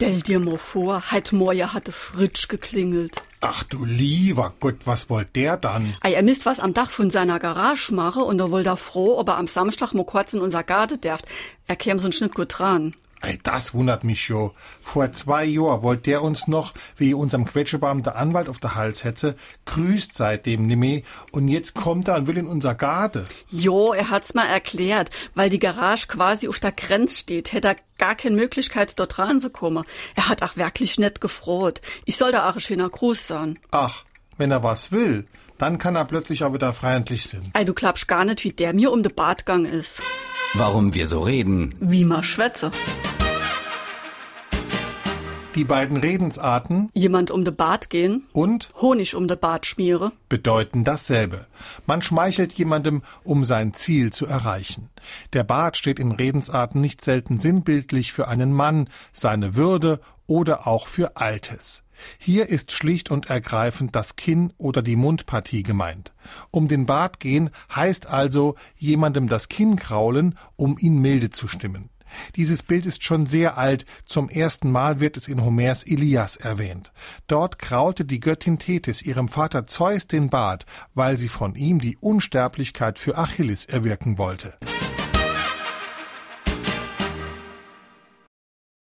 Stell dir mal vor, heut Morgen hatte Fritsch geklingelt. Ach du lieber Gott, was wollt der dann? Ei, er misst was am Dach von seiner Garage mache und er wohl da froh, ob er am Samstag mal kurz in unser Garde darf. Er käm so ein Schnitt gut dran. Ey, das wundert mich jo. Vor zwei Jahren wollt der uns noch, wie unserem Quetschebaum der Anwalt auf der Hals hetze, grüßt seitdem nimmer und jetzt kommt er und will in unser Garde. Jo, er hat's mal erklärt, weil die Garage quasi auf der Grenze steht, hätte er gar keine Möglichkeit, dort ranzukommen. Er hat auch wirklich nett gefroht. Ich soll da auch ein schöner Gruß sein. Ach, wenn er was will, dann kann er plötzlich auch wieder freundlich sein. Ey, du glaubst gar nicht, wie der mir um den Bartgang ist. Warum wir so reden. Wie ma schwätze. Die beiden Redensarten Jemand um den Bart gehen, und Honig um den Bart schmiere. bedeuten dasselbe. Man schmeichelt jemandem, um sein Ziel zu erreichen. Der Bart steht in Redensarten nicht selten sinnbildlich für einen Mann, seine Würde oder auch für Altes. Hier ist schlicht und ergreifend das Kinn oder die Mundpartie gemeint. Um den Bart gehen heißt also jemandem das Kinn kraulen, um ihn milde zu stimmen. Dieses Bild ist schon sehr alt, zum ersten Mal wird es in Homers Ilias erwähnt. Dort kraute die Göttin Thetis ihrem Vater Zeus den Bart, weil sie von ihm die Unsterblichkeit für Achilles erwirken wollte.